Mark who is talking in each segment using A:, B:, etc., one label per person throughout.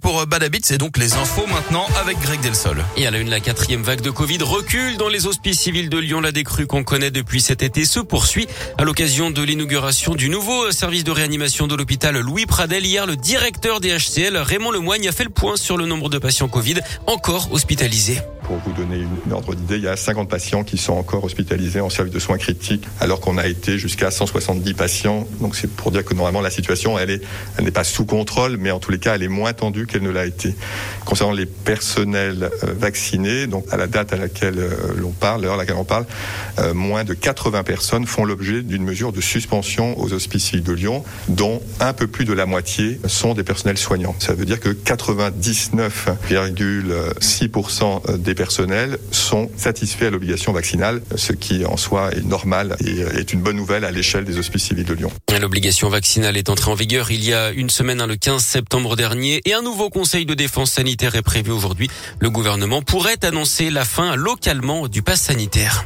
A: pour Badabit, c'est donc les infos maintenant avec Greg Delsol.
B: Et à la une, la quatrième vague de Covid recule dans les hospices civils de Lyon. La décrue qu'on connaît depuis cet été se poursuit à l'occasion de l'inauguration du nouveau service de réanimation de l'hôpital Louis Pradel. Hier, le directeur des HCL, Raymond Lemoigne, a fait le point sur le nombre de patients Covid encore hospitalisés.
C: Pour vous donner une ordre d'idée, il y a 50 patients qui sont encore hospitalisés en service de soins critiques, alors qu'on a été jusqu'à 170 patients. Donc c'est pour dire que normalement la situation, elle est, elle n'est pas sous contrôle, mais en tous les cas, elle est moins tendue qu'elle ne l'a été. Concernant les personnels euh, vaccinés, donc à la date à laquelle euh, l'on parle, l'heure à laquelle on parle, euh, moins de 80 personnes font l'objet d'une mesure de suspension aux hospices de Lyon, dont un peu plus de la moitié sont des personnels soignants. Ça veut dire que 99,6% des personnels sont satisfaits à l'obligation vaccinale, ce qui en soi est normal et est une bonne nouvelle à l'échelle des hospices civils de Lyon.
B: L'obligation vaccinale est entrée en vigueur il y a une semaine, hein, le 15 septembre dernier, et un nouveau conseil de défense sanitaire est prévu aujourd'hui. Le gouvernement pourrait annoncer la fin localement du pass sanitaire.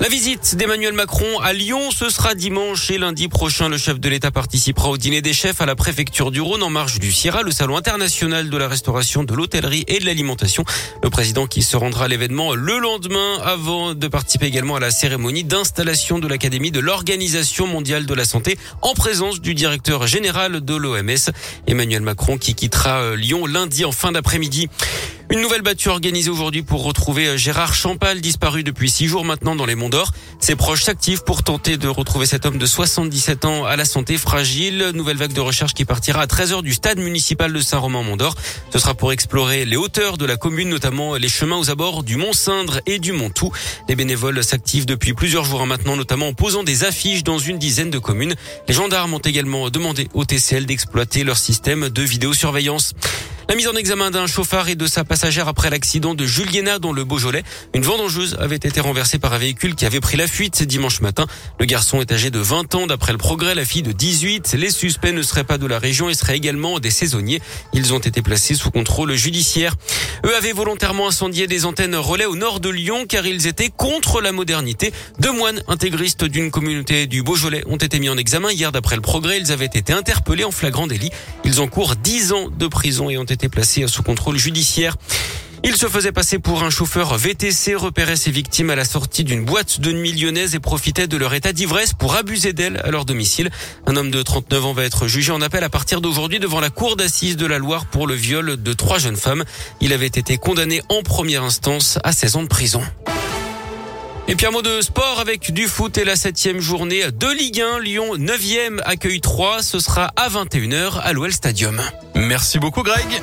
B: La visite d'Emmanuel Macron à Lyon, ce sera dimanche et lundi prochain. Le chef de l'État participera au dîner des chefs à la préfecture du Rhône en marge du Sierra, le salon international de la restauration, de l'hôtellerie et de l'alimentation. Le président qui se rendra à l'événement le lendemain avant de participer également à la cérémonie d'installation de l'Académie de l'Organisation mondiale de la santé en présence du directeur général de l'OMS, Emmanuel Macron, qui quittera euh, Lyon lundi en fin d'après-midi. Une nouvelle battue organisée aujourd'hui pour retrouver euh, Gérard Champal, disparu depuis six jours maintenant dans les Monts d'Or. Ses proches s'activent pour tenter de retrouver cet homme de 77 ans à la santé fragile. Nouvelle vague de recherche qui partira à 13h du stade municipal de Saint-Romain-Mont-d'Or. Ce sera pour explorer les hauteurs de la commune, notamment les chemins aux abords du Mont-Cindre et du Mont-Tout. Les bénévoles s'activent depuis plusieurs jours maintenant, notamment en posant des affiches dans une dizaine de communes. Les gendarmes ont également demandé au TCL d'exploiter leur système de vidéosurveillance. La mise en examen d'un chauffard et de sa passagère après l'accident de Juliena dans le Beaujolais. Une vendangeuse avait été renversée par un véhicule qui avait pris la fuite dimanche matin. Le garçon est âgé de 20 ans d'après le progrès, la fille de 18. Les suspects ne seraient pas de la région et seraient également des saisonniers. Ils ont été placés sous contrôle judiciaire. Eux avaient volontairement incendié des antennes relais au nord de Lyon car ils étaient contre la modernité. Deux moines intégristes d'une communauté du Beaujolais ont été mis en examen hier d'après le progrès. Ils avaient été interpellés en flagrant délit. Ils encourent 10 ans de prison et ont été été placé sous contrôle judiciaire. Il se faisait passer pour un chauffeur VTC, repérait ses victimes à la sortie d'une boîte de nuit lyonnaise et profitait de leur état d'ivresse pour abuser d'elles à leur domicile. Un homme de 39 ans va être jugé en appel à partir d'aujourd'hui devant la cour d'assises de la Loire pour le viol de trois jeunes femmes. Il avait été condamné en première instance à 16 ans de prison. Et puis un mot de sport avec du foot et la septième journée de Ligue 1. Lyon 9e accueille 3. Ce sera à 21h à l'OL Stadium.
A: Merci beaucoup Greg.